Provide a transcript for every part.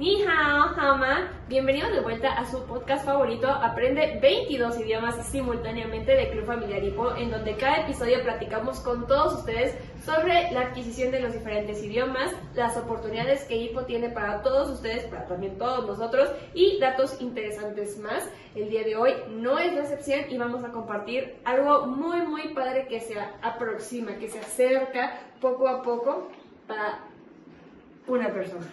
Ni hao, hama. Bienvenidos de vuelta a su podcast favorito, Aprende 22 idiomas simultáneamente de Club Familiar Hipo, en donde cada episodio platicamos con todos ustedes sobre la adquisición de los diferentes idiomas, las oportunidades que Hipo tiene para todos ustedes, para también todos nosotros, y datos interesantes más. El día de hoy no es la excepción y vamos a compartir algo muy, muy padre que se aproxima, que se acerca poco a poco para una persona.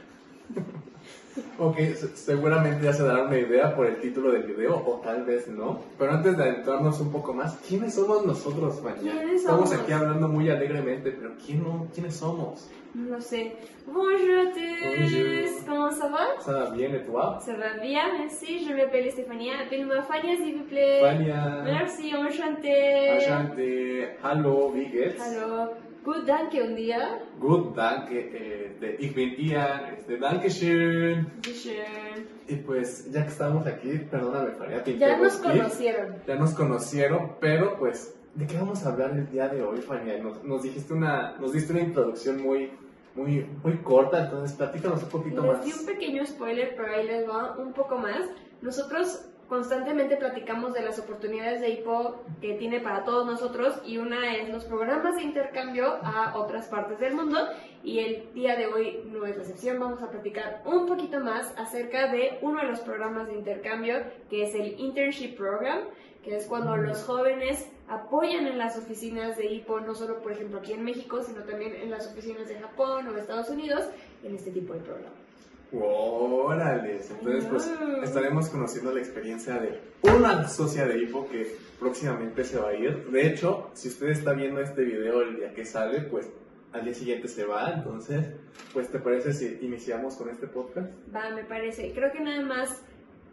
Ok, seguramente ya se dará una idea por el título del video, o tal vez no. Pero antes de adentrarnos un poco más, ¿quiénes somos nosotros, mañana? Estamos aquí hablando muy alegremente, pero ¿quién no? ¿quiénes somos? No sé. Bonjour à tous. Comment ça va? Ça va bien, et toi? Ça va bien, merci. Je m'appelle Stéphania. Appelle-moi Fania, s'il vous plaît. Fania. Merci, enchanté. Enchanté. Hallo, wie geht's? Good, danke, un día. Good, danke. De, ich bin Ian. Este, danke schön. Schön. Y pues, ya que estamos aquí, perdóname, Fania. te Ya nos conocieron. Ya nos conocieron, pero pues, ¿de qué vamos a hablar el día de hoy, Fania? Nos, nos dijiste una, nos diste una introducción muy, muy, muy corta, entonces platícanos un poquito Les más. di un pequeño spoiler, pero ahí les va un poco más. Nosotros constantemente platicamos de las oportunidades de IPO que tiene para todos nosotros y una es los programas de intercambio a otras partes del mundo. Y el día de hoy no es la excepción, vamos a platicar un poquito más acerca de uno de los programas de intercambio que es el Internship Program, que es cuando los jóvenes apoyan en las oficinas de IPO, no solo por ejemplo aquí en México, sino también en las oficinas de Japón o de Estados Unidos en este tipo de programas. Órale, entonces pues estaremos conociendo la experiencia de una socia de Hipo que próximamente se va a ir. De hecho, si usted está viendo este video el día que sale, pues al día siguiente se va. Entonces, pues ¿te parece si iniciamos con este podcast? Va, me parece. Creo que nada más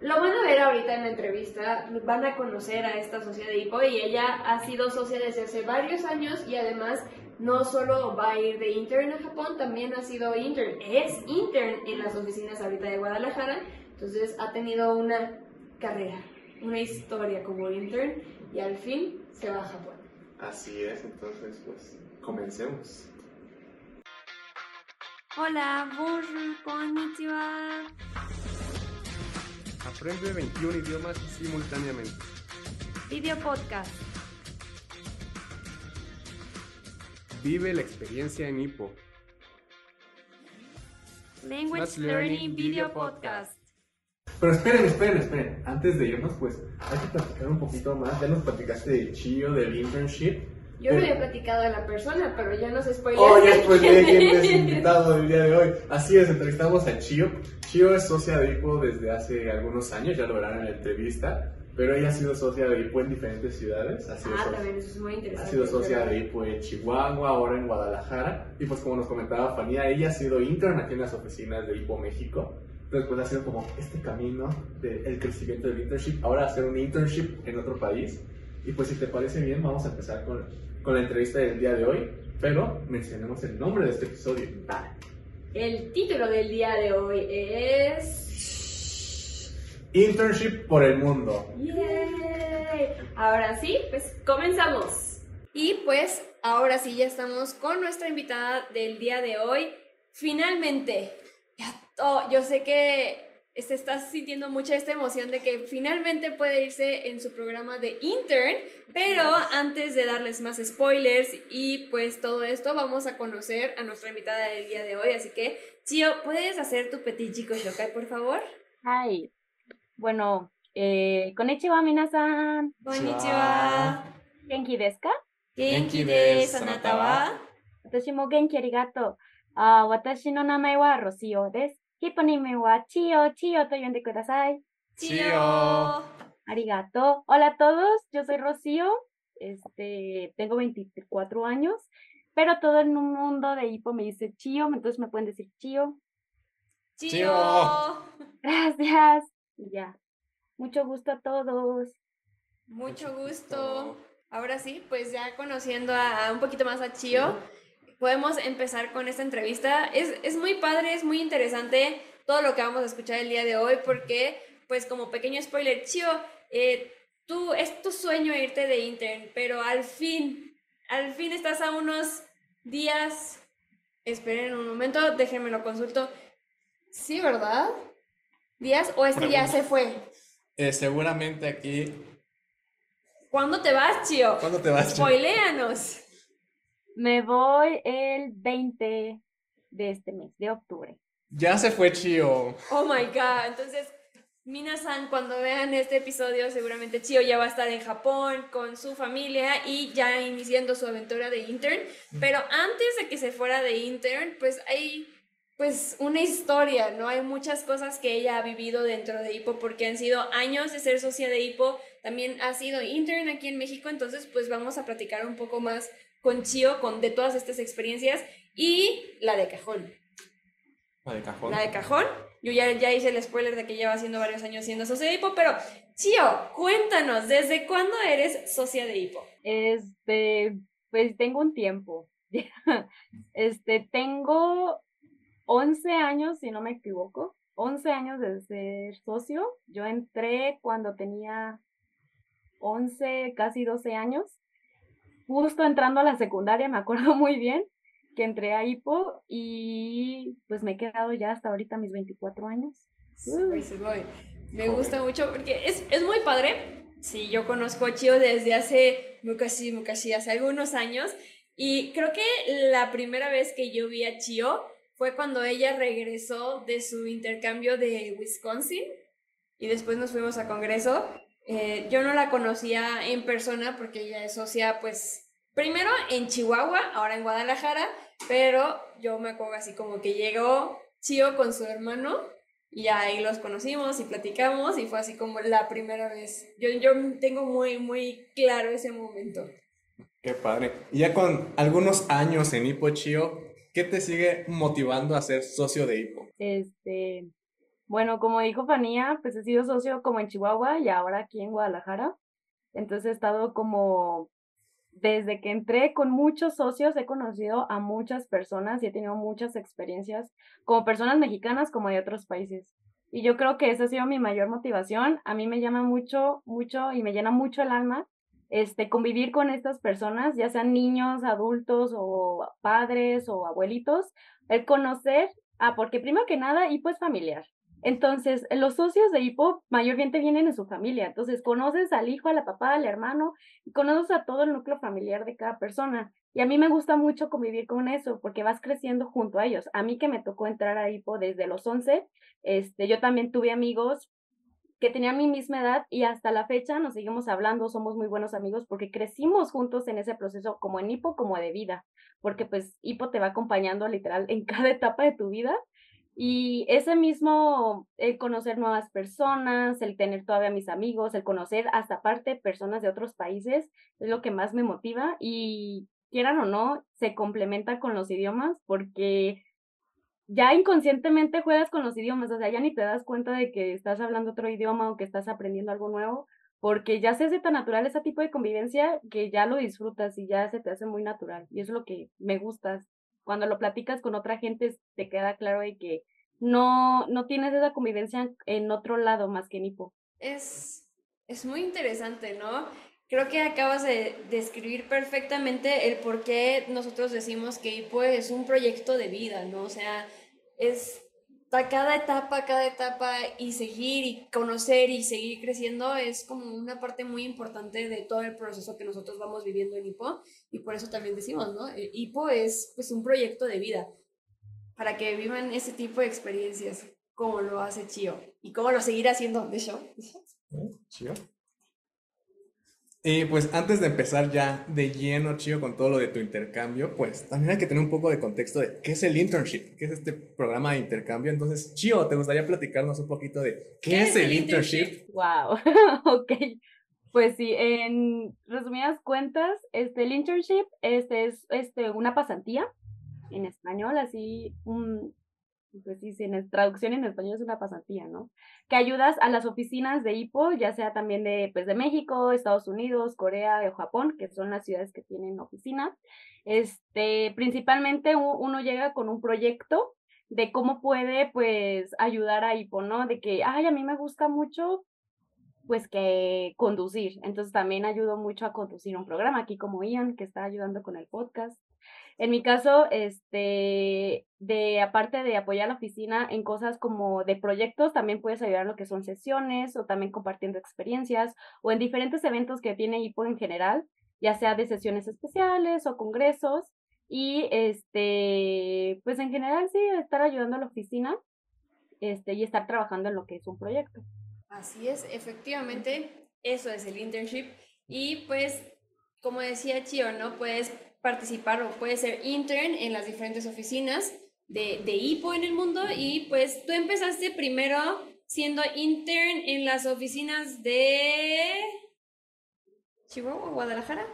lo van a ver ahorita en la entrevista. Van a conocer a esta socia de IPO y ella ha sido socia desde hace varios años y además no solo va a ir de intern a Japón, también ha sido intern. Es intern en las oficinas ahorita de Guadalajara. Entonces ha tenido una carrera, una historia como intern y al fin se va a Japón. Así es, entonces pues comencemos. Hola, bonjour, konnichiwa. Aprende 21 idiomas simultáneamente. Video podcast. Vive la experiencia en Hippo. Language Learning Learning Video Podcast. Pero esperen, esperen, esperen. Antes de irnos, pues hay que platicar un poquito más. Ya nos platicaste del chillo, del internship. Yo no Pero- había platicado de la persona, pero ya nos spoileé. Oh, ya de quién es invitado del día de hoy. Así es, entrevistamos a Chio. Chio es socia de IPO desde hace algunos años, ya lo verán en la entrevista. Pero ella ha sido socia de IPO en diferentes ciudades. Ha sido, Ah, socia, también eso es muy ha interesante. sido socia de IPO en Chihuahua, ahora en Guadalajara. Y pues como nos comentaba Fanía, ella ha sido intern aquí en las oficinas de IPO México. Entonces pues ha sido como este camino del crecimiento del internship. Ahora hacer un internship en otro país. Y pues si te parece bien, vamos a empezar con, con la entrevista del día de hoy. Pero mencionemos el nombre de este episodio. Va. El título del día de hoy es. Internship por el mundo. ¡Yay! Ahora sí, pues comenzamos. Y pues ahora sí ya estamos con nuestra invitada del día de hoy. Finalmente, ya to- yo sé que se está sintiendo mucha esta emoción de que finalmente puede irse en su programa de intern, pero antes de darles más spoilers y pues todo esto, vamos a conocer a nuestra invitada del día de hoy. Así que, Chio, ¿puedes hacer tu petit chico shokai, por favor? はい。bueno, eh, konnichiwa minasan. Konnichiwa. Genki desu ka? Genki desu, anata wa? Watashi mo genki arigato. Ah, watashi no namae wa Rocío desu. Hiponime wa Chio, Chio to yonde kudasai. Chio. Arigato. Hola a todos, yo soy Rocío. Este, tengo 24 años, pero todo en un mundo de hipo me dice Chio, entonces me pueden decir Chio. Chio. Gracias. Y ya. Mucho gusto a todos. Mucho gusto. Ahora sí, pues ya conociendo a, a un poquito más a Chio, podemos empezar con esta entrevista. Es, es muy padre, es muy interesante todo lo que vamos a escuchar el día de hoy porque, pues como pequeño spoiler, Chio, eh, tú es tu sueño irte de intern, pero al fin, al fin estás a unos días. Esperen un momento, déjenme lo consulto. Sí, ¿verdad? ¿Díaz? ¿O este ya se fue? Eh, seguramente aquí. ¿Cuándo te vas, Chio? ¿Cuándo te vas, Chio? Spoiléanos. Me voy el 20 de este mes, de octubre. Ya se fue Chio. Oh my god. Entonces, Minasan, cuando vean este episodio, seguramente Chio ya va a estar en Japón con su familia y ya iniciando su aventura de intern. Pero antes de que se fuera de intern, pues hay pues una historia, ¿no? Hay muchas cosas que ella ha vivido dentro de Hippo porque han sido años de ser socia de Hippo, también ha sido intern aquí en México, entonces pues vamos a platicar un poco más con Chio con de todas estas experiencias y la de cajón. La de cajón. La de cajón. Yo ya, ya hice el spoiler de que lleva haciendo varios años siendo socia de Hippo, pero Chio, cuéntanos, ¿desde cuándo eres socia de Hippo? Este, pues tengo un tiempo. este, tengo 11 años, si no me equivoco, 11 años de ser socio. Yo entré cuando tenía 11, casi 12 años. Justo entrando a la secundaria, me acuerdo muy bien que entré a HIPO y pues me he quedado ya hasta ahorita mis 24 años. Me gusta mucho porque es, es muy padre. Sí, yo conozco a Chio desde hace, casi, casi hace algunos años y creo que la primera vez que yo vi a Chio fue cuando ella regresó de su intercambio de Wisconsin y después nos fuimos a Congreso. Eh, yo no la conocía en persona porque ella es socia, pues, primero en Chihuahua, ahora en Guadalajara, pero yo me acuerdo así como que llegó Chio con su hermano y ahí los conocimos y platicamos y fue así como la primera vez. Yo, yo tengo muy, muy claro ese momento. Qué padre. Y ya con algunos años en Hipo Chio, ¿Qué te sigue motivando a ser socio de HIPO? Este, bueno, como dijo Fanía, pues he sido socio como en Chihuahua y ahora aquí en Guadalajara. Entonces he estado como, desde que entré con muchos socios, he conocido a muchas personas y he tenido muchas experiencias, como personas mexicanas como de otros países. Y yo creo que esa ha sido mi mayor motivación. A mí me llama mucho, mucho y me llena mucho el alma este, convivir con estas personas, ya sean niños, adultos o padres o abuelitos, el conocer, ah, porque primero que nada, hipo es familiar. Entonces, los socios de hipo mayormente vienen en su familia. Entonces, conoces al hijo, a la papá, al hermano, y conoces a todo el núcleo familiar de cada persona. Y a mí me gusta mucho convivir con eso, porque vas creciendo junto a ellos. A mí que me tocó entrar a hipo desde los 11, este, yo también tuve amigos que tenía mi misma edad y hasta la fecha nos seguimos hablando, somos muy buenos amigos porque crecimos juntos en ese proceso como en hipo como de vida, porque pues hipo te va acompañando literal en cada etapa de tu vida y ese mismo, el conocer nuevas personas, el tener todavía mis amigos, el conocer hasta aparte personas de otros países, es lo que más me motiva y quieran o no, se complementa con los idiomas porque ya inconscientemente juegas con los idiomas, o sea, ya ni te das cuenta de que estás hablando otro idioma o que estás aprendiendo algo nuevo, porque ya se hace tan natural ese tipo de convivencia que ya lo disfrutas y ya se te hace muy natural. Y eso es lo que me gusta. Cuando lo platicas con otra gente, te queda claro de que no, no tienes esa convivencia en otro lado más que en Hipo. Es, es muy interesante, ¿no? Creo que acabas de describir perfectamente el por qué nosotros decimos que IPO es un proyecto de vida, ¿no? O sea, es cada etapa, cada etapa y seguir y conocer y seguir creciendo es como una parte muy importante de todo el proceso que nosotros vamos viviendo en IPO y por eso también decimos, ¿no? IPO es pues un proyecto de vida para que vivan ese tipo de experiencias como lo hace Chio y cómo lo seguirá haciendo de show. Chio. Y pues antes de empezar ya de lleno, Chío, con todo lo de tu intercambio, pues también hay que tener un poco de contexto de qué es el internship, qué es este programa de intercambio. Entonces, Chío, ¿te gustaría platicarnos un poquito de qué, es, el internship? Wow, ok. Pues sí, en resumidas cuentas, este, el internship este, es este, una pasantía en español, así un, pues sí, sí, en traducción en español es una pasantía, ¿no? Que ayudas a las oficinas de IPO, ya sea también de, pues, de México, Estados Unidos, Corea o Japón, que son las ciudades que tienen oficina. Este, principalmente uno llega con un proyecto de cómo puede, pues, ayudar a IPO, ¿no? De que, ay, a mí me gusta mucho, pues, que conducir. Entonces también ayudo mucho a conducir un programa, aquí como Ian, que está ayudando con el podcast. En mi caso, este, de aparte de apoyar a la oficina en cosas como de proyectos, también puedes ayudar en lo que son sesiones o también compartiendo experiencias o en diferentes eventos que tiene IPO en general, ya sea de sesiones especiales o congresos. Y este, pues en general sí, estar ayudando a la oficina este, y estar trabajando en lo que es un proyecto. Así es, efectivamente, eso es el internship. Y pues, como decía Chio, ¿no? Puedes participar o puedes ser intern en las diferentes oficinas de, de IPO en el mundo y pues tú empezaste primero siendo intern en las oficinas de Chihuahua, Guadalajara.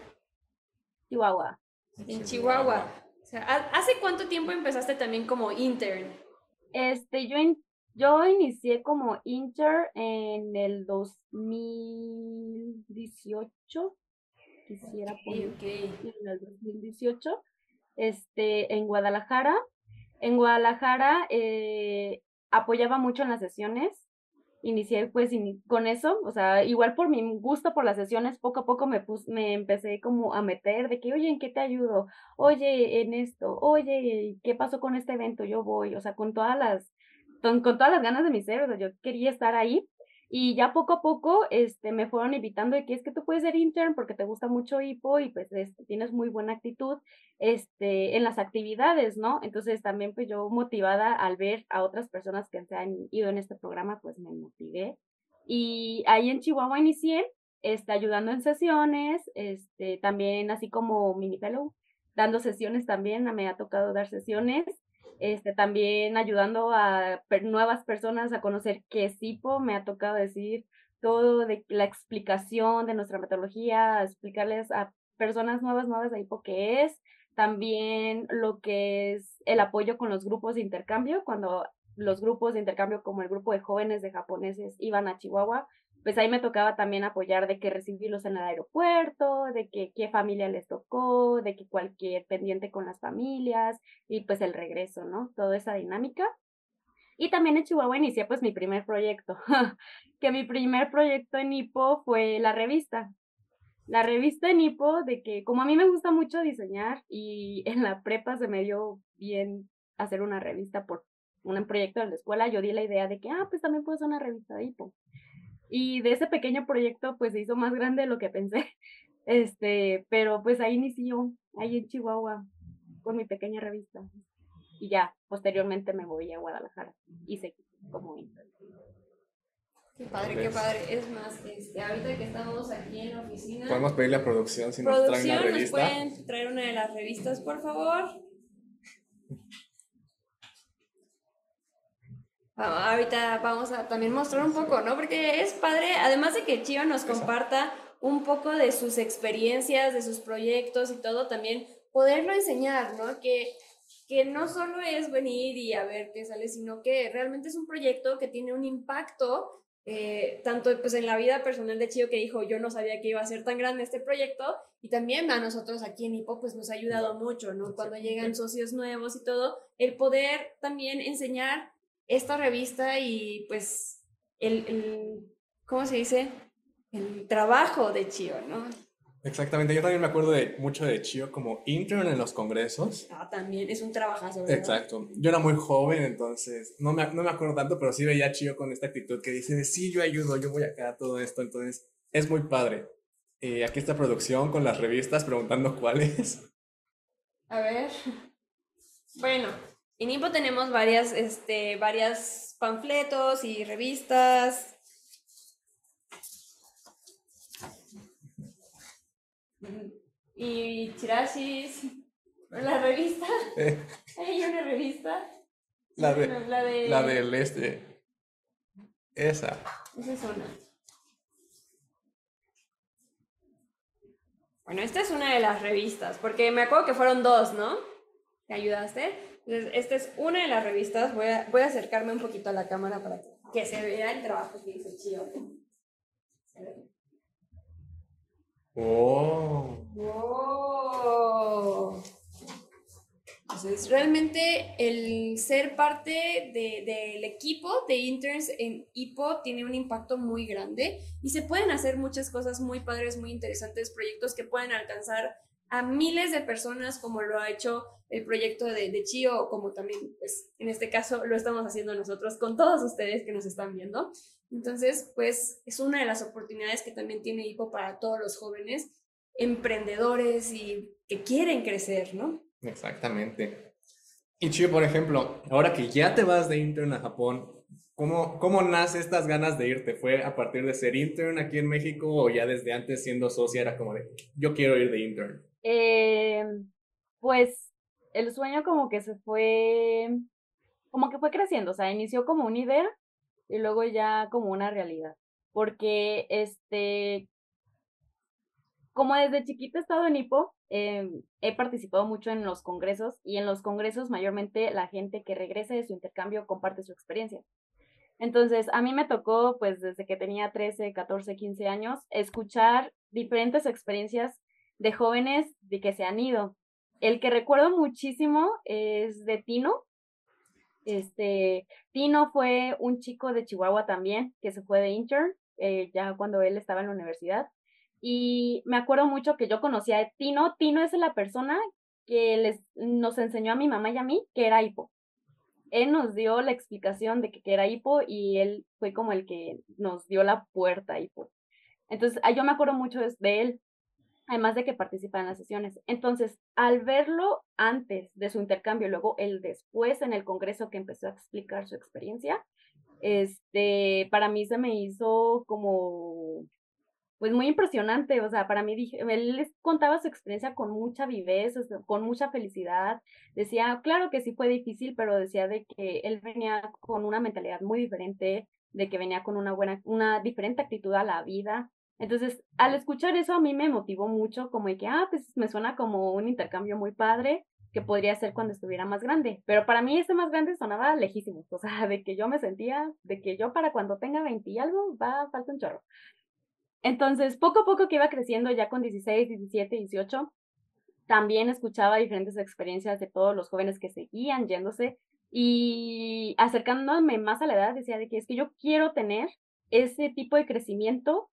Chihuahua. En Chihuahua. O sea, ¿hace cuánto tiempo empezaste también como intern? Este, yo, yo inicié como intern en el 2018 quisiera poner en el 2018, este, en Guadalajara. En Guadalajara eh, apoyaba mucho en las sesiones, inicié pues con eso, o sea, igual por mi gusto por las sesiones, poco a poco me, me empecé como a meter de que, oye, ¿en qué te ayudo? Oye, en esto, oye, ¿qué pasó con este evento? Yo voy, o sea, con todas las, con, con todas las ganas de mi ser, o sea, yo quería estar ahí y ya poco a poco este, me fueron invitando de que es que tú puedes ser intern porque te gusta mucho hipo y pues este, tienes muy buena actitud este, en las actividades, ¿no? Entonces también pues yo motivada al ver a otras personas que se han ido en este programa, pues me motivé. Y ahí en Chihuahua inicié este, ayudando en sesiones, este, también así como mini fellow, dando sesiones también, me ha tocado dar sesiones este, también ayudando a nuevas personas a conocer qué es HIPO, me ha tocado decir todo de la explicación de nuestra metodología, explicarles a personas nuevas, nuevas de HIPO qué es, también lo que es el apoyo con los grupos de intercambio, cuando los grupos de intercambio como el grupo de jóvenes de japoneses iban a Chihuahua, pues ahí me tocaba también apoyar de que recibirlos en el aeropuerto, de que qué familia les tocó, de que cualquier pendiente con las familias y pues el regreso, ¿no? Toda esa dinámica. Y también en Chihuahua inicié pues mi primer proyecto, que mi primer proyecto en Ipo fue la revista. La revista en Ipo, de que como a mí me gusta mucho diseñar y en la prepa se me dio bien hacer una revista por un proyecto de la escuela, yo di la idea de que, ah, pues también puedo hacer una revista de Ipo. Y de ese pequeño proyecto, pues se hizo más grande de lo que pensé. Este, pero pues ahí inició, ahí en Chihuahua, con mi pequeña revista. Y ya, posteriormente me voy a Guadalajara y seguí como Qué padre, qué padre. Es más, este, ahorita que estamos aquí en la oficina. Podemos pedirle a producción si nos traen una revista. ¿Nos pueden traer una de las revistas, por favor? Ahorita vamos a también mostrar un poco, ¿no? Porque es padre, además de que Chio nos comparta un poco de sus experiencias, de sus proyectos y todo, también poderlo enseñar, ¿no? Que, que no solo es venir y a ver qué sale, sino que realmente es un proyecto que tiene un impacto eh, tanto pues en la vida personal de Chio que dijo yo no sabía que iba a ser tan grande este proyecto y también a nosotros aquí en Hipo pues nos ha ayudado mucho, ¿no? Cuando llegan socios nuevos y todo, el poder también enseñar esta revista y pues el, el, ¿cómo se dice? El trabajo de Chio, ¿no? Exactamente, yo también me acuerdo de mucho de Chio como intern en los congresos. Ah, también, es un trabajazo. Exacto, yo era muy joven, entonces no me, no me acuerdo tanto, pero sí veía a Chio con esta actitud que dice, sí, yo ayudo, yo voy acá, todo esto, entonces es muy padre. Eh, aquí está producción con las revistas preguntando cuáles. A ver. Bueno, en IMPO tenemos varias, este, varias panfletos y revistas. Y chirashis. La revista. Hay una revista. La, de, la, de, la del este. Esa. Esa es una. Bueno, esta es una de las revistas, porque me acuerdo que fueron dos, ¿no? ¿Te ayudaste? Entonces, esta es una de las revistas. Voy a, voy a acercarme un poquito a la cámara para que se vea el trabajo que hizo Chio. Oh. oh. Entonces, realmente el ser parte del de, equipo de interns en IPO tiene un impacto muy grande y se pueden hacer muchas cosas muy padres, muy interesantes, proyectos que pueden alcanzar a miles de personas como lo ha hecho el proyecto de, de Chio, como también, pues, en este caso lo estamos haciendo nosotros con todos ustedes que nos están viendo. Entonces, pues, es una de las oportunidades que también tiene Hipo para todos los jóvenes emprendedores y que quieren crecer, ¿no? Exactamente. Y Chio, por ejemplo, ahora que ya te vas de intern a Japón, ¿Cómo, ¿Cómo nace estas ganas de irte? ¿Fue a partir de ser intern aquí en México o ya desde antes siendo socia era como de, yo quiero ir de intern? Eh, pues el sueño como que se fue, como que fue creciendo, o sea, inició como una idea y luego ya como una realidad. Porque, este, como desde chiquita he estado en Hipo, em, he participado mucho en los congresos y en los congresos mayormente la gente que regrese de su intercambio comparte su experiencia. Entonces, a mí me tocó, pues desde que tenía 13, 14, 15 años, escuchar diferentes experiencias de jóvenes de que se han ido. El que recuerdo muchísimo es de Tino. Este, Tino fue un chico de Chihuahua también, que se fue de intern, eh, ya cuando él estaba en la universidad. Y me acuerdo mucho que yo conocía a Tino. Tino es la persona que les, nos enseñó a mi mamá y a mí que era hipo él nos dio la explicación de que, era hipo y él fue como el que nos dio la puerta a hipo. Entonces, ah, yo me acuerdo mucho de él, además de que participa en las sesiones. Entonces, al verlo antes de su intercambio, luego él después en el congreso que empezó a explicar su experiencia, este, para mí se me hizo como pues muy impresionante, o sea, para mí dije, él les contaba su experiencia con mucha viveza, con mucha felicidad, decía, claro que sí fue difícil, pero decía de que él venía con una mentalidad muy diferente, de que venía con una buena, una diferente actitud a la vida. Entonces, al escuchar eso a mí me motivó mucho, como de que, ah, pues me suena como un intercambio muy padre que podría ser cuando estuviera más grande. Pero para mí ese más grande sonaba lejísimo, o sea, de que yo me sentía, de que yo para cuando tenga 20 y algo, va, falta un chorro. Entonces, poco a poco que iba creciendo, ya con 16, 17, 18, también escuchaba diferentes experiencias de todos los jóvenes que seguían yéndose y acercándome más a la edad, decía de que es que yo quiero tener ese tipo de crecimiento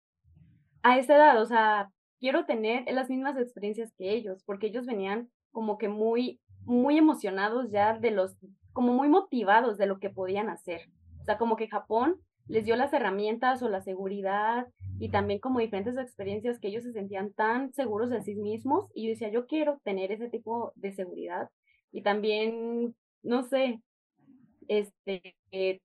a esa edad, o sea, quiero tener las mismas experiencias que ellos, porque ellos venían como que muy, muy emocionados ya de los, como muy motivados de lo que podían hacer. O sea, como que Japón les dio las herramientas o la seguridad y también como diferentes experiencias que ellos se sentían tan seguros de sí mismos y yo decía, yo quiero tener ese tipo de seguridad y también, no sé, este, eh,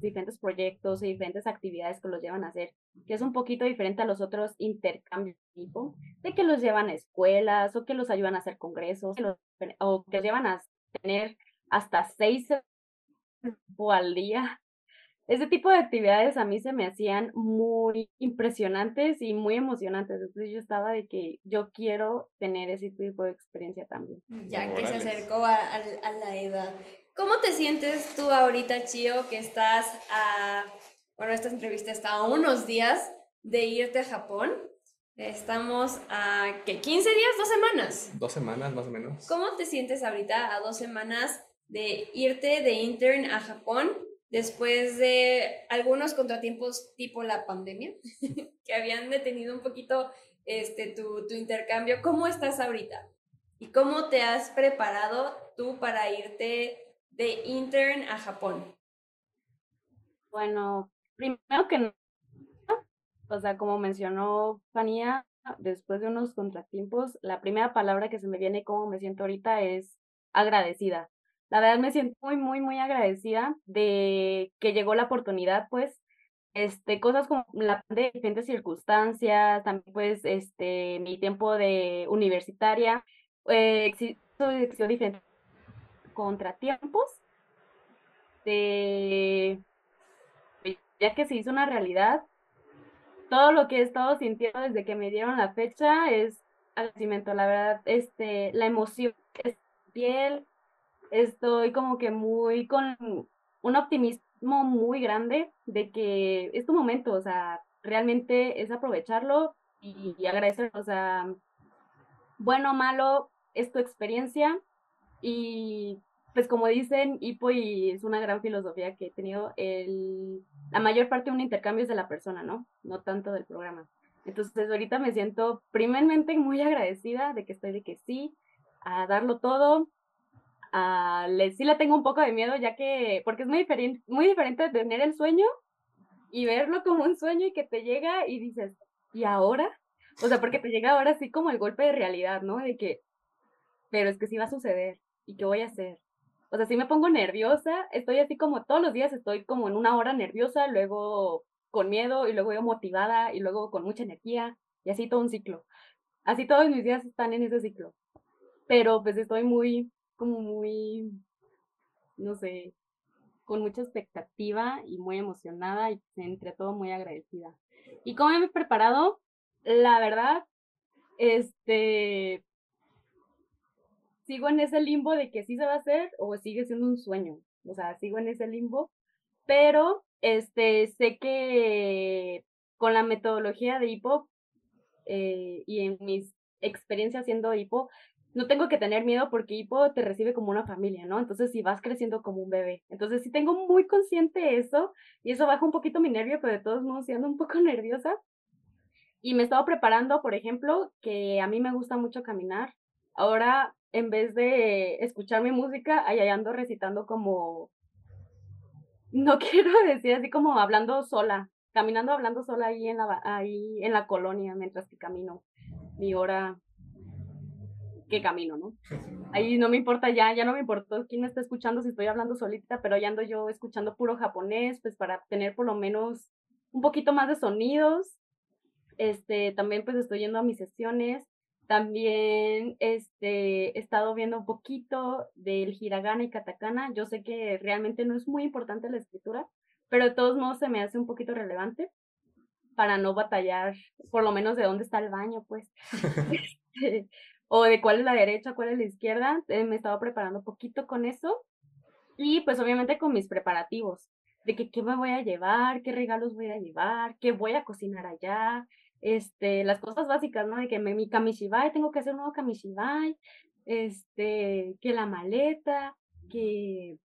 diferentes proyectos y diferentes actividades que los llevan a hacer, que es un poquito diferente a los otros intercambios tipo, de que los llevan a escuelas o que los ayudan a hacer congresos o que los llevan a tener hasta seis o al día ese tipo de actividades a mí se me hacían muy impresionantes y muy emocionantes. Entonces yo estaba de que yo quiero tener ese tipo de experiencia también. Ya que se acercó a, la edad. ¿Cómo te sientes tú ahorita, Chio, que estás a, bueno, esta entrevista está a unos días de irte a Japón? Estamos a, ¿qué? ¿15 días? ¿Dos semanas? Dos semanas más o menos. ¿Cómo te sientes ahorita a dos semanas de irte de intern a Japón después de algunos contratiempos tipo la pandemia, que habían detenido un poquito este, tu, tu, intercambio, ¿cómo estás ahorita? ¿Y cómo te has preparado tú para irte de intern a Japón? Bueno, primero que nada, o sea, como mencionó Fania, después de unos contratiempos, la primera palabra que se me viene como me siento ahorita es agradecida. La verdad me siento muy, muy, muy agradecida de que llegó la oportunidad, pues, este, cosas como la de diferentes circunstancias, también pues, este, mi tiempo de universitaria, eh, existió, diferentes contratiempos, de, ya que se hizo una realidad, todo lo que he estado sintiendo desde que me dieron la fecha es agradecimiento, la verdad, este, la emoción es piel, estoy como que muy con un optimismo muy grande de que es tu momento, o sea, realmente es aprovecharlo y, agradecer, o sea, bueno o malo, es tu experiencia y pues como dicen, Hipo y es una gran filosofía que he tenido, el, la mayor parte de un intercambio es de la persona, ¿no? No tanto del programa. Entonces ahorita me siento primeramente muy agradecida de que estoy de que sí, a darlo todo. A, le, sí le tengo un poco de miedo ya que, porque es muy diferente, muy diferente tener el sueño y verlo como un sueño y que te llega y dices, ¿y ahora? O sea, porque te llega ahora así como el golpe de realidad, ¿no? De que, pero es que sí va a suceder y qué voy a hacer. O sea, si me pongo nerviosa, estoy así como todos los días estoy como en una hora nerviosa, luego con miedo y luego yo motivada y luego con mucha energía y así todo un ciclo. Así todos mis días están en ese ciclo. Pero pues estoy muy, como muy, no sé, con mucha expectativa y muy emocionada y entre todo muy agradecida. ¿Y cómo me he preparado? La verdad, este, sigo en ese limbo de que sí se va a hacer o sigue siendo un sueño. O sea, sigo en ese limbo, pero este, sé que con la metodología de hipo eh, y en mis experiencias haciendo hipo, no tengo que tener miedo porque hipo te recibe como una familia, ¿no? Entonces, si vas creciendo como un bebé. Entonces, sí tengo muy consciente eso y eso baja un poquito mi nervio, pero de todos modos, siendo un poco nerviosa. Y me he estado preparando, por ejemplo, que a mí me gusta mucho caminar. Ahora, en vez de escuchar mi música, ahí ando recitando como, no quiero decir así como hablando sola, caminando hablando sola ahí en la, ahí en la colonia mientras que camino mi hora que camino, ¿no? Ahí no me importa ya, ya no me importó quién me está escuchando si estoy hablando solita, pero ya ando yo escuchando puro japonés, pues para tener por lo menos un poquito más de sonidos. Este, también pues estoy yendo a mis sesiones. También este, he estado viendo un poquito del hiragana y katakana. Yo sé que realmente no es muy importante la escritura, pero de todos modos se me hace un poquito relevante para no batallar, por lo menos de dónde está el baño, pues. Este, o de cuál es la derecha, cuál es la izquierda. Eh, me estaba preparando un poquito con eso. Y pues obviamente con mis preparativos, de que qué me voy a llevar, qué regalos voy a llevar, qué voy a cocinar allá, este, las cosas básicas, ¿no? De que mi kamishibai, tengo que hacer un nuevo kamishibai, este, que la maleta, que,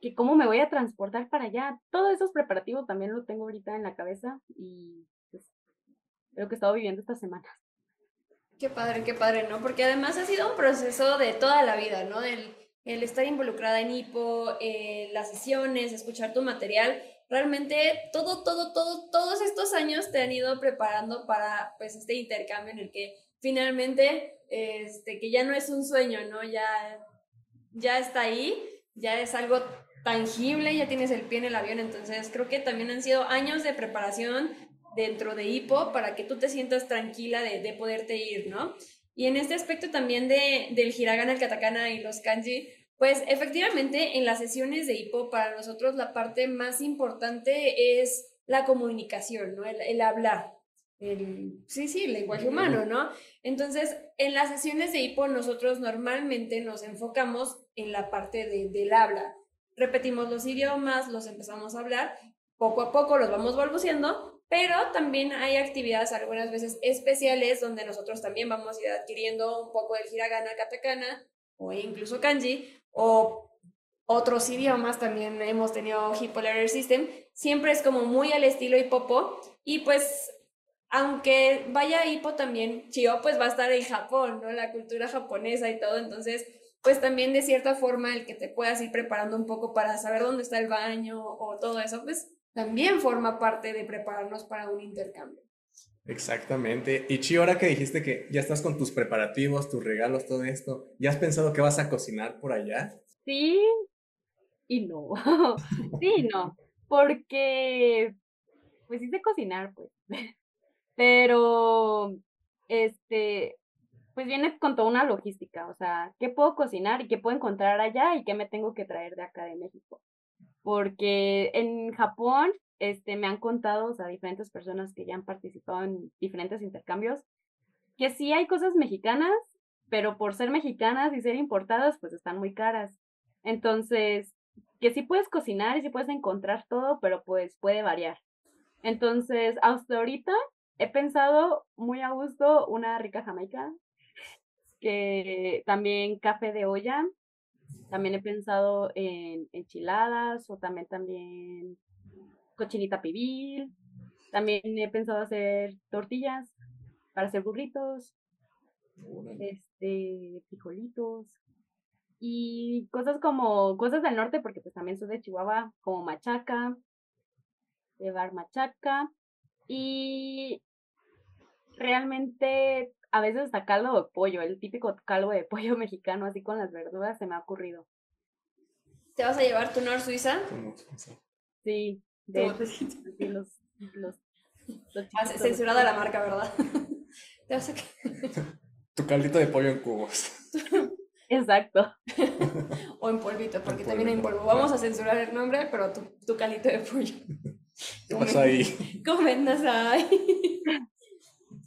que cómo me voy a transportar para allá. Todos esos preparativos también lo tengo ahorita en la cabeza y pues, lo que he estado viviendo estas semanas. Qué padre, qué padre, ¿no? Porque además ha sido un proceso de toda la vida, ¿no? El, el estar involucrada en hipo, eh, las sesiones, escuchar tu material. Realmente todo, todo, todo, todos estos años te han ido preparando para pues este intercambio en el que finalmente, este, que ya no es un sueño, ¿no? Ya, ya está ahí, ya es algo tangible, ya tienes el pie en el avión, entonces creo que también han sido años de preparación, dentro de Hippo para que tú te sientas tranquila de, de poderte ir, ¿no? Y en este aspecto también de, del hiragana, el katakana y los kanji, pues efectivamente en las sesiones de Hippo para nosotros la parte más importante es la comunicación, ¿no? El, hablar. El, sí, sí, el lenguaje humano, ¿no? Entonces, en las sesiones de Hippo nosotros normalmente nos enfocamos en la parte de, del habla. Repetimos los idiomas, los empezamos a hablar, poco a poco los vamos balbuceando, pero también hay actividades algunas veces especiales donde nosotros también vamos a ir adquiriendo un poco del hiragana, katakana o incluso kanji o otros idiomas, también hemos tenido Hippo System, siempre es como muy al estilo hipopo y pues aunque vaya hipo también, Chio pues va a estar en Japón, ¿no? La cultura japonesa y todo, entonces pues también de cierta forma el que te puedas ir preparando un poco para saber dónde está el baño o todo eso, pues también forma parte de prepararnos para un intercambio. Exactamente. Y Chi, ahora que dijiste que ya estás con tus preparativos, tus regalos, todo esto, ¿ya has pensado que vas a cocinar por allá? Sí y no. sí no. Porque, pues sí sé cocinar, pues. Pero, este, pues viene con toda una logística. O sea, ¿qué puedo cocinar y qué puedo encontrar allá y qué me tengo que traer de acá de México? Porque en Japón este, me han contado, o sea, diferentes personas que ya han participado en diferentes intercambios, que sí hay cosas mexicanas, pero por ser mexicanas y ser importadas, pues están muy caras. Entonces, que sí puedes cocinar y sí puedes encontrar todo, pero pues puede variar. Entonces, hasta ahorita he pensado muy a gusto una rica jamaica, que también café de olla, también he pensado en enchiladas o también, también cochinita pibil. También he pensado hacer tortillas para hacer burritos, este, frijolitos y cosas como, cosas del norte, porque pues también soy de Chihuahua, como machaca, llevar machaca y realmente a veces hasta caldo de pollo, el típico caldo de pollo mexicano así con las verduras se me ha ocurrido. ¿Te vas a llevar tu Nor Suiza? Sí, de hecho, sí, los, los, los Ah. Censurada la marca, ¿verdad? Te vas a... Tu caldito de pollo en cubos. Exacto. O en polvito, porque En también hay en polvo. Vamos a censurar el nombre, pero tu, tu calito de pollo. ¿Qué pasó ahí? Comendas ahí.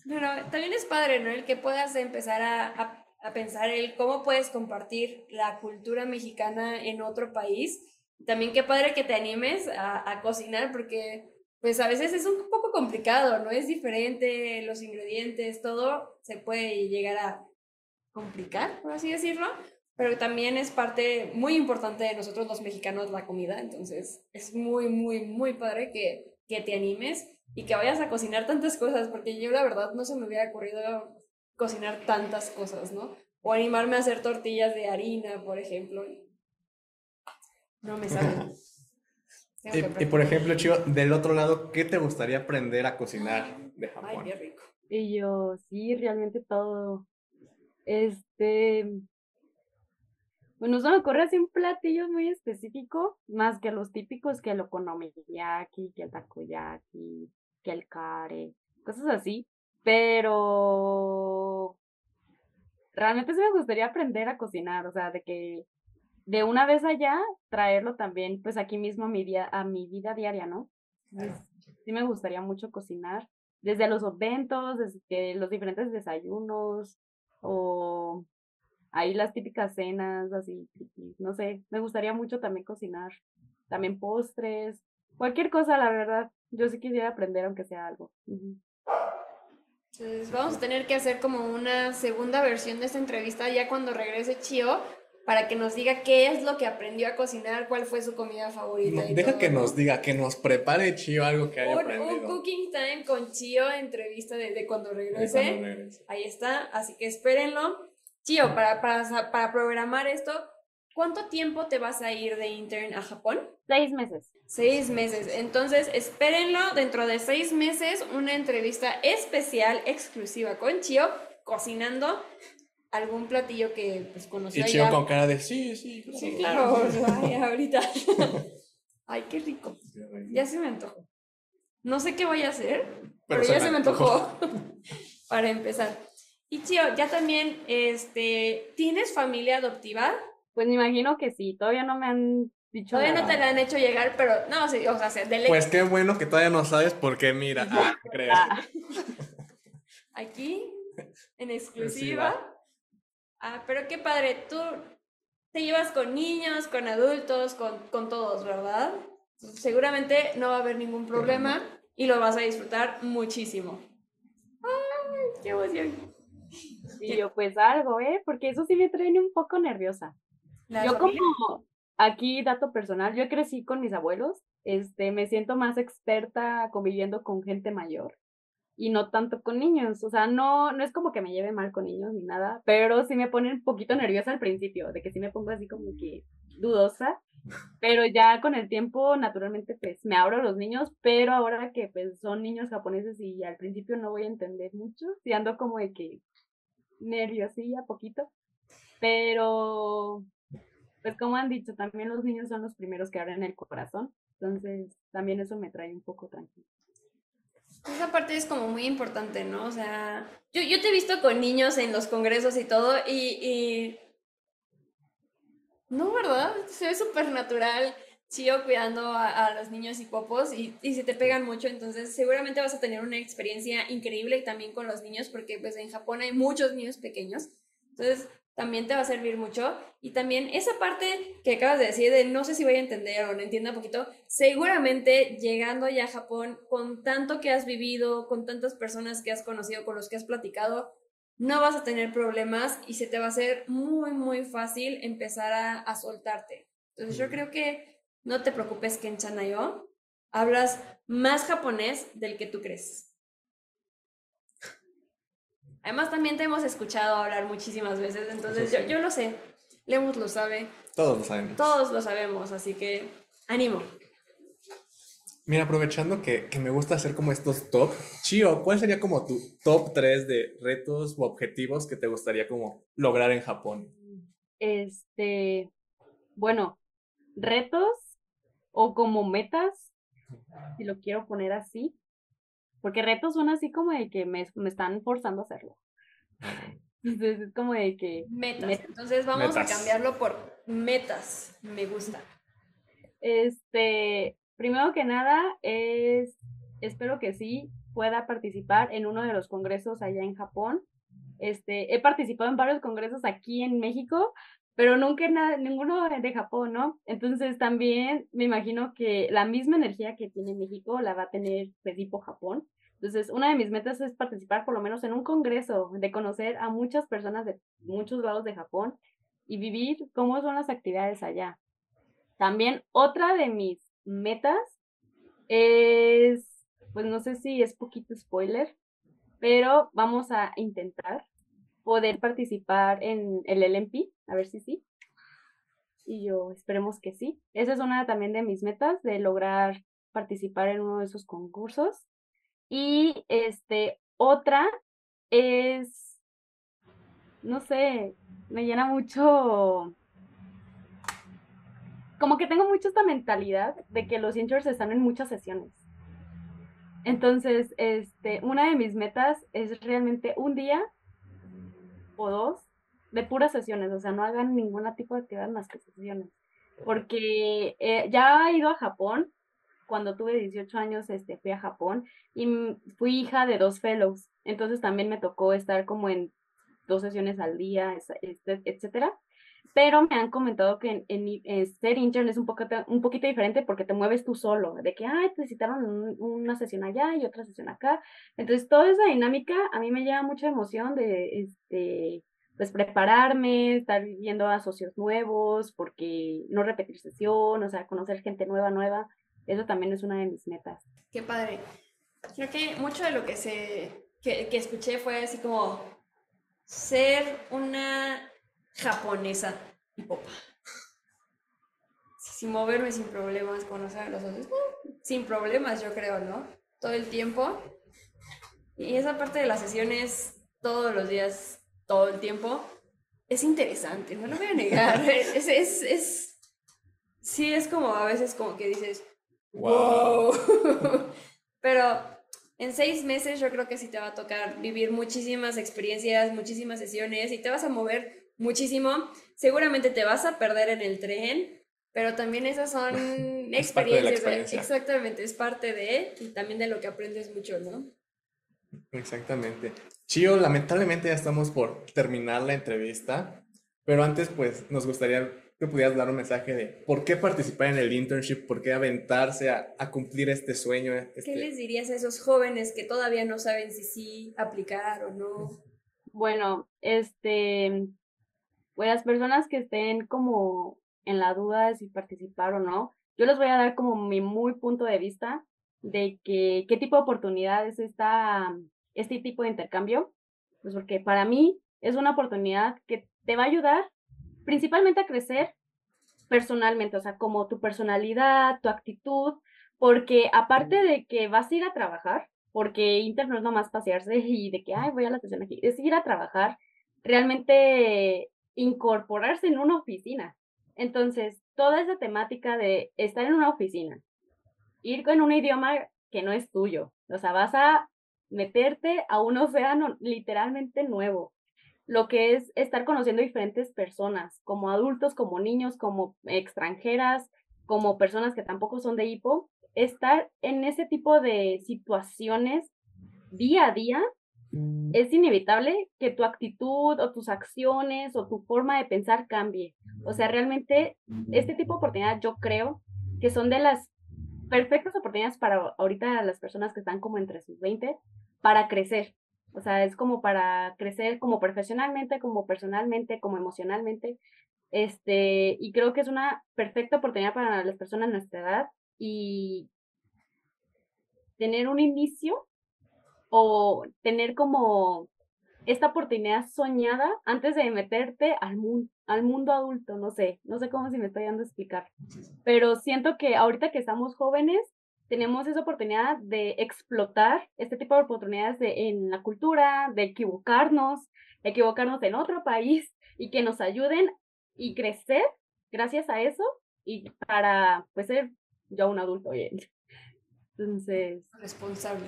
Pero también es padre, ¿no? El que puedas empezar a, a- a pensar el cómo puedes compartir la cultura mexicana en otro país. También qué padre que te animes a, a cocinar, porque pues a veces es un poco complicado, ¿no? Es diferente, los ingredientes, todo se puede llegar a complicar, por así decirlo. Pero también es parte muy importante de nosotros los mexicanos la comida, entonces es muy, muy, muy padre que, que te animes y que vayas a cocinar tantas cosas, porque yo la verdad no se me hubiera ocurrido cocinar tantas cosas, ¿no? O animarme a hacer tortillas de harina, por ejemplo. No me. Tengo Y, por ejemplo, Chivo, del otro lado, ¿qué te gustaría aprender a cocinar de Ay, Japón? qué rico. Y yo, sí, realmente todo. Este. Bueno, se me ocurre así un platillo muy específico, más que los típicos, que el okonomiyaki, que el takoyaki, que el kare, cosas así. Pero realmente sí me gustaría aprender a cocinar, o sea, de que de una vez allá traerlo también, pues aquí mismo a mi día, a mi vida diaria, ¿no? Entonces, sí me gustaría mucho cocinar desde los eventos, desde los diferentes desayunos o ahí las típicas cenas, así, no sé, me gustaría mucho también cocinar, también postres, cualquier cosa, la verdad. Yo sí quisiera aprender aunque sea algo. Entonces vamos a tener que hacer como una segunda versión de esta entrevista ya cuando regrese Chio para que nos diga qué es lo que aprendió a cocinar, cuál fue su comida favorita. No, y deja todo, que ¿no? nos diga, que nos prepare Chivo algo que haya un, un aprendido. cooking time con Chio, entrevista desde cuando de regrese. cuando regrese. Ahí está, así que espérenlo. Chio, para, para, para programar esto, ¿cuánto tiempo te vas a ir de intern a Japón? Seis meses. Seis meses. Entonces, espérenlo dentro de seis meses, una entrevista especial, exclusiva con Chio, cocinando algún platillo que pues Y conoció Chivo ya. con cara de, sí, sí, claro. Sí, claro. Ay, ahorita. Ay, qué rico. Ya se me antojó. No sé qué voy a hacer, pero, ya se me antojó. Para empezar. Y Chio, ya también, este, ¿tienes familia adoptiva? Pues me imagino que sí, todavía no me han dicho Todavía no te la han hecho llegar, pero no, sí, o sea, de ley. Pues qué bueno que todavía no sabes por qué, mira, ah, creo. Ah, aquí en exclusiva. Ah, pero qué padre, tú te llevas con niños, con adultos, con, con todos, ¿verdad? Seguramente no va a haber ningún problema y lo vas a disfrutar muchísimo. ¡Ay, qué emoción! y yo, pues algo, ¿eh? Porque eso sí me trae un poco nerviosa. La Yo como, aquí dato personal, yo crecí con mis abuelos, este, me siento más experta conviviendo con gente mayor y no tanto con niños, o sea, no, no es como que me lleve mal con niños ni nada, pero sí me pone un poquito nerviosa al principio, de que sí me pongo así como que dudosa, pero ya con el tiempo, naturalmente, pues me abro a los niños, pero ahora que pues son niños japoneses y al principio no voy a entender mucho, sí ando como de que nerviosilla poquito, pero pues como han dicho, también los niños son los primeros que abren el corazón, entonces también eso me trae un poco tranquilo. Esa parte es como muy importante, ¿no? O sea, yo, yo te he visto con niños en los congresos y todo y... y... No, ¿verdad? Se ve súper natural, Chio cuidando a, a los niños y popos y, y se te pegan mucho, entonces seguramente vas a tener una experiencia increíble también con los niños porque pues en Japón hay muchos niños pequeños, entonces también te va a servir mucho. Y también esa parte que acabas de decir de no sé si voy a entender o no entienda un poquito, seguramente llegando ya a Japón, con tanto que has vivido, con tantas personas que has conocido, con los que has platicado, no vas a tener problemas y se te va a hacer muy, muy fácil empezar a, a soltarte. Entonces yo creo que no te preocupes, Ken Chanayo. hablas más japonés del que tú crees. Además, también te hemos escuchado hablar muchísimas veces, entonces yo, yo lo sé. Lemus lo sabe, Todos lo saben. todos lo sabemos, así que ánimo. Mira, aprovechando que, que me gusta hacer como estos top, Chio, ¿cuál sería como tu top 3 de retos u objetivos que te gustaría como lograr en Japón? Este, bueno, retos o como metas, si lo quiero poner así, porque retos son así como de que me, me están forzando a hacerlo. Entonces es como de que Metas. Metas. Entonces vamos Metas. a cambiarlo por metas. Me gusta. Este, primero que nada, es, espero que sí pueda participar en uno de los congresos allá en Japón. Este, he participado en varios congresos aquí en México, pero nunca en nada, ninguno de Japón, ¿no? Entonces también me imagino que la misma energía que tiene México la va a tener pues, tipo Japón. Entonces, una de mis metas es participar por lo menos en un congreso, de conocer a muchas personas de muchos lados de Japón y vivir cómo son las actividades allá. También otra de mis metas es, pues no sé si es poquito spoiler, pero vamos a intentar poder participar en el LMP, a ver si sí. Y yo esperemos que sí. Esa es una también de mis metas, de lograr participar en uno de esos concursos. Y este, otra es, no sé, me llena mucho como que tengo mucho esta mentalidad de que los interns están en muchas sesiones. Entonces, este, una de mis metas es realmente un día o dos de puras sesiones, o sea, no hagan ningún tipo de actividad más que sesiones. Porque eh, ya he ido a Japón, cuando tuve 18 años, este, fui a Japón y fui hija de dos fellows, entonces también me tocó estar como en dos sesiones al día, es- este, etcétera pero me han comentado que en, en- en ser intern es un poquito, un poquito diferente porque te mueves tú solo, de que, ay, te citaron un- una sesión allá y otra sesión acá. Entonces, toda esa dinámica a mí me lleva mucha emoción de, este, pues, prepararme, estar viendo a socios nuevos, porque no repetir sesión, o sea, conocer gente nueva, nueva. Eso también es una de mis metas. Qué padre. Creo que mucho de lo que se que, que escuché fue así como ser una japonesa y popa. Sin moverme sin problemas, conocer a los otros. Sin problemas, yo creo, ¿no? Todo el tiempo. Y esa parte de las sesiones, todos los días, todo el tiempo, es interesante, no lo voy a negar. Es, es, es, sí, es como a veces como que dices, wow. Pero en seis meses yo creo que sí te va a tocar vivir muchísimas experiencias, muchísimas sesiones y te vas a mover muchísimo. Seguramente te vas a perder en el tren, pero también esas son Es experiencias. experiencia. exactamente, es parte de y también de lo que aprendes mucho, ¿no? Exactamente. Chio, lamentablemente ya estamos por terminar la entrevista, pero antes pues nos gustaría que pudieras dar un mensaje de por qué participar en el internship, por qué aventarse a, a cumplir este sueño. ¿Qué este- les dirías a esos jóvenes que todavía no saben si sí aplicar o no? Bueno, este, pues las personas que estén como en la duda de si participar o no, yo les voy a dar como mi muy punto de vista de que qué tipo de oportunidad es esta, este tipo de intercambio, pues porque para mí es una oportunidad que te va a ayudar principalmente a crecer personalmente, o sea, como tu personalidad, tu actitud, porque aparte de que vas a ir a trabajar, porque Inter no es nomás pasearse y de que, ay, voy a la sesión aquí, es ir a trabajar, realmente incorporarse en una oficina. Entonces, toda esa temática de estar en una oficina, ir con un idioma que no es tuyo, o sea, vas a meterte a un océano literalmente nuevo, lo que es estar conociendo diferentes personas, como adultos, como niños, como extranjeras, como personas que tampoco son de hipo, estar en ese tipo de situaciones día a día es inevitable que tu actitud o tus acciones o tu forma de pensar cambie. O sea, realmente este tipo de oportunidades yo creo que son de las perfectas oportunidades para ahorita las personas que están como entre sus 20 para crecer. O sea, es como para crecer como profesionalmente, como personalmente, como emocionalmente. Este, y creo que es una perfecta oportunidad para las personas de nuestra edad y tener un inicio o tener como esta oportunidad soñada antes de meterte al, mundo al mundo adulto, no sé, no sé cómo si me estoy dando a explicar, pero siento que ahorita que estamos jóvenes, tenemos esa oportunidad de explotar este tipo de oportunidades de, en la cultura, de equivocarnos, equivocarnos en otro país y que nos ayuden y crecer gracias a eso y para pues ser ya un adulto bien. Entonces. Responsable.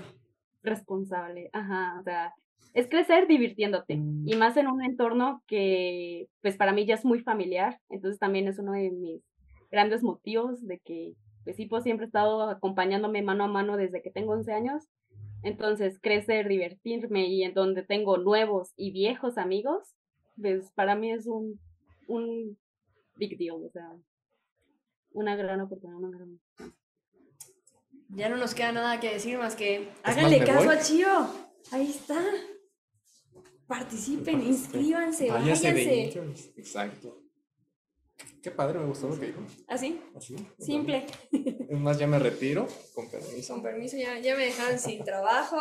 Responsable, ajá, o sea, es crecer divirtiéndote y más en un entorno que pues para mí ya es muy familiar, entonces también es uno de mis grandes motivos de que pues Hipo siempre ha estado acompañándome mano a mano desde que tengo 11 años, entonces crecer, divertirme y en donde tengo nuevos y viejos amigos, pues para mí es un, un big deal, o sea, una gran oportunidad, una gran ya no nos queda nada que decir más que háganle caso a Chio. Ahí está. Participen, inscríbanse, váyanse. Exacto. Qué padre, me gustó lo que dijo. ¿Así? ¿Ah, Así. Simple. Es más, ya me retiro, con permiso. Con permiso, ya, ya me dejaron sin trabajo.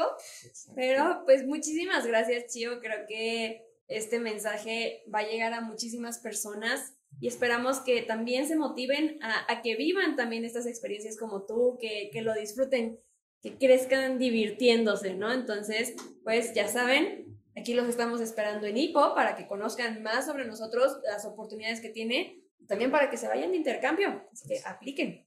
Pero pues muchísimas gracias, Chio. Creo que este mensaje va a llegar a muchísimas personas y esperamos que también se motiven a, que vivan también estas experiencias como tú, que, que, lo disfruten, que crezcan divirtiéndose, ¿no? Entonces, pues ya saben, aquí los estamos esperando en IPO para que conozcan más sobre nosotros, las oportunidades que tiene, también para que se vayan de intercambio, así que apliquen.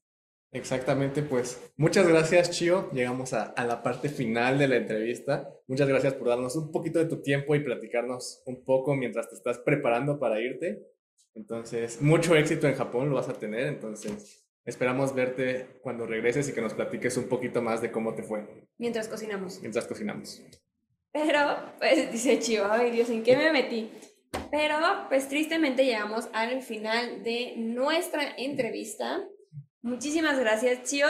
Exactamente, pues muchas gracias Chio, llegamos a, a la parte final de la entrevista. Muchas gracias por darnos un poquito de tu tiempo y platicarnos un poco mientras te estás preparando para irte. Entonces, mucho éxito en Japón lo vas a tener, entonces esperamos verte cuando regreses y que nos platiques un poquito más de cómo te fue. Mientras cocinamos. Mientras cocinamos. Pero, pues dice Chivo, ay Dios, ¿en qué me metí? Pero, pues tristemente llegamos al final de nuestra entrevista. Muchísimas gracias, Chio.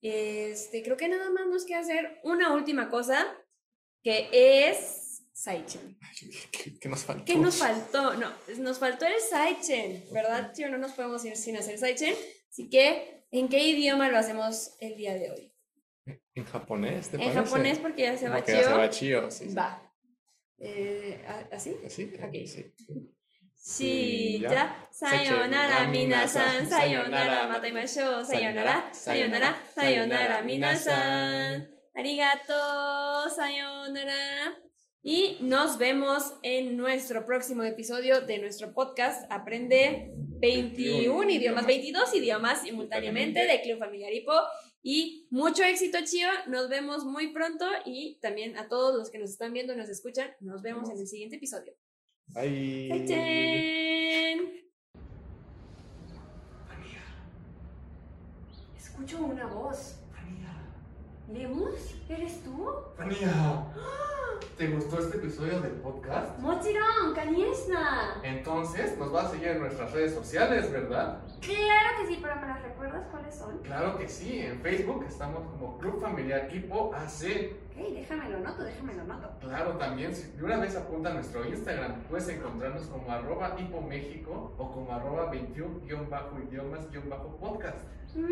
Este, creo que nada más nos queda hacer una última cosa, que es Saichen. ¿Qué, nos faltó? ¿Qué nos faltó? No, nos faltó el Saichen, ¿verdad, tío? No nos podemos ir sin hacer Saichen. Así que, ¿en qué idioma lo hacemos el día de hoy? ¿En japonés? ¿te en japonés porque ya se va chido. Ya se va chido, sí. Va. Eh, ¿Así? ¿Así? Ok. Sí. Sí, ya. Sayonara, minasan. Sayonara, mataimashou. Sayonara, sayonara, sayonara, minasan. Arigato, sayonara. Y nos vemos en nuestro próximo episodio de nuestro podcast Aprende 21 idiomas, 22 idiomas simultáneamente de Club Familiar Hipo. Y mucho éxito, Chio. Nos vemos muy pronto y también a todos los que nos están viendo y nos escuchan, nos vemos en el siguiente episodio. Bye. Bye. Escucho una voz. ¿Lemus? ¿Eres tú? Ania, ¿te gustó este episodio del podcast? Mochiron, Kaniesna. Entonces, nos vas a seguir en nuestras redes sociales, ¿verdad? Claro que sí, pero ¿me las recuerdas cuáles son? Claro que sí, en Facebook estamos como Club Familiar Hipo AC. Ok, déjamelo noto, déjamelo noto. Claro, también, si de una vez apunta a nuestro Instagram, puedes encontrarnos como arroba Hipo México o como arroba 21-idiomas-podcast. Uh